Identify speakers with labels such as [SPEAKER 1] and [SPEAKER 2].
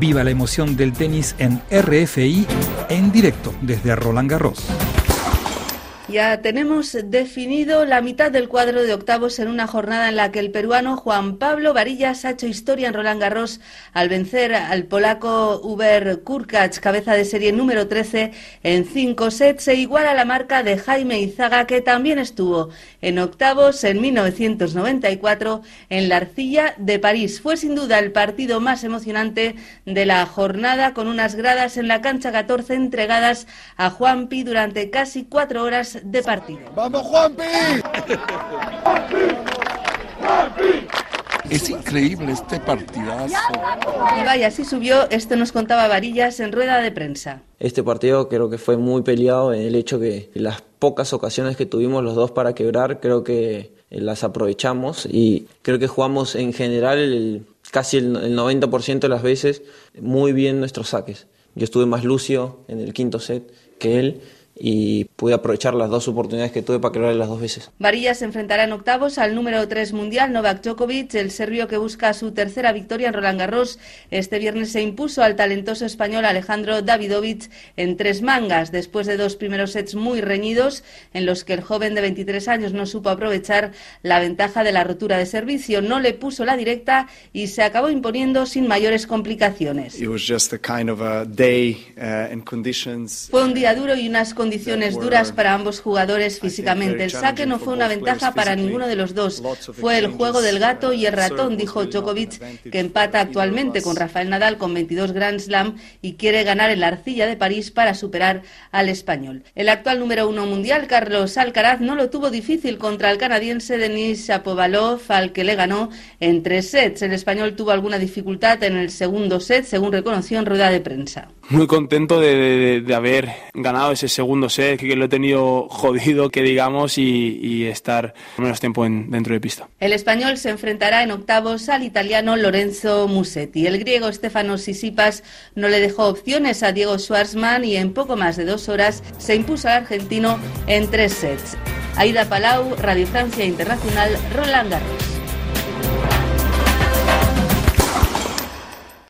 [SPEAKER 1] Viva la emoción del tenis en RFI en directo desde Roland Garros.
[SPEAKER 2] Ya tenemos definido la mitad del cuadro de octavos en una jornada en la que el peruano Juan Pablo Varillas ha hecho historia en Roland Garros al vencer al polaco Uber Kurkacz, cabeza de serie número 13, en cinco sets e igual a la marca de Jaime Izaga, que también estuvo en octavos en 1994 en la Arcilla de París. Fue sin duda el partido más emocionante de la jornada, con unas gradas en la cancha 14 entregadas a Juanpi durante casi cuatro horas de partido.
[SPEAKER 3] ¡Vamos, Juanpi!
[SPEAKER 4] Es increíble este partidazo.
[SPEAKER 2] Y vaya, así subió, esto nos contaba Varillas en rueda de prensa.
[SPEAKER 5] Este partido creo que fue muy peleado en el hecho que las pocas ocasiones que tuvimos los dos para quebrar, creo que las aprovechamos y creo que jugamos en general el, casi el, el 90% de las veces muy bien nuestros saques. Yo estuve más lucio en el quinto set que él y pude aprovechar las dos oportunidades que tuve para quebrar las dos veces.
[SPEAKER 2] Varillas se enfrentará en octavos al número 3 mundial Novak Djokovic, el serbio que busca su tercera victoria en Roland Garros. Este viernes se impuso al talentoso español Alejandro Davidovich en tres mangas, después de dos primeros sets muy reñidos en los que el joven de 23 años no supo aprovechar la ventaja de la rotura de servicio, no le puso la directa y se acabó imponiendo sin mayores complicaciones.
[SPEAKER 6] Kind of day, uh,
[SPEAKER 2] Fue un día duro y unas condiciones duras para ambos jugadores físicamente. El saque no fue una ventaja para ninguno de los dos. Fue el juego del gato y el ratón, dijo Djokovic, que empata actualmente con Rafael Nadal con 22 Grand Slam y quiere ganar en la arcilla de París para superar al español. El actual número uno mundial, Carlos Alcaraz, no lo tuvo difícil contra el canadiense Denis Shapovalov, al que le ganó en tres sets. El español tuvo alguna dificultad en el segundo set, según reconoció en rueda de prensa.
[SPEAKER 7] Muy contento de, de, de haber ganado ese segundo segundo set, que lo he tenido jodido, que digamos, y, estar menos tiempo en, dentro de pista.
[SPEAKER 2] El español se enfrentará en octavos al italiano Lorenzo Musetti. El griego Stefano Sisipas no le dejó opciones a Diego Schwartzman y en poco más de dos horas se impuso al argentino en tres sets. Aida Palau, Radio Francia Internacional, Roland Garros.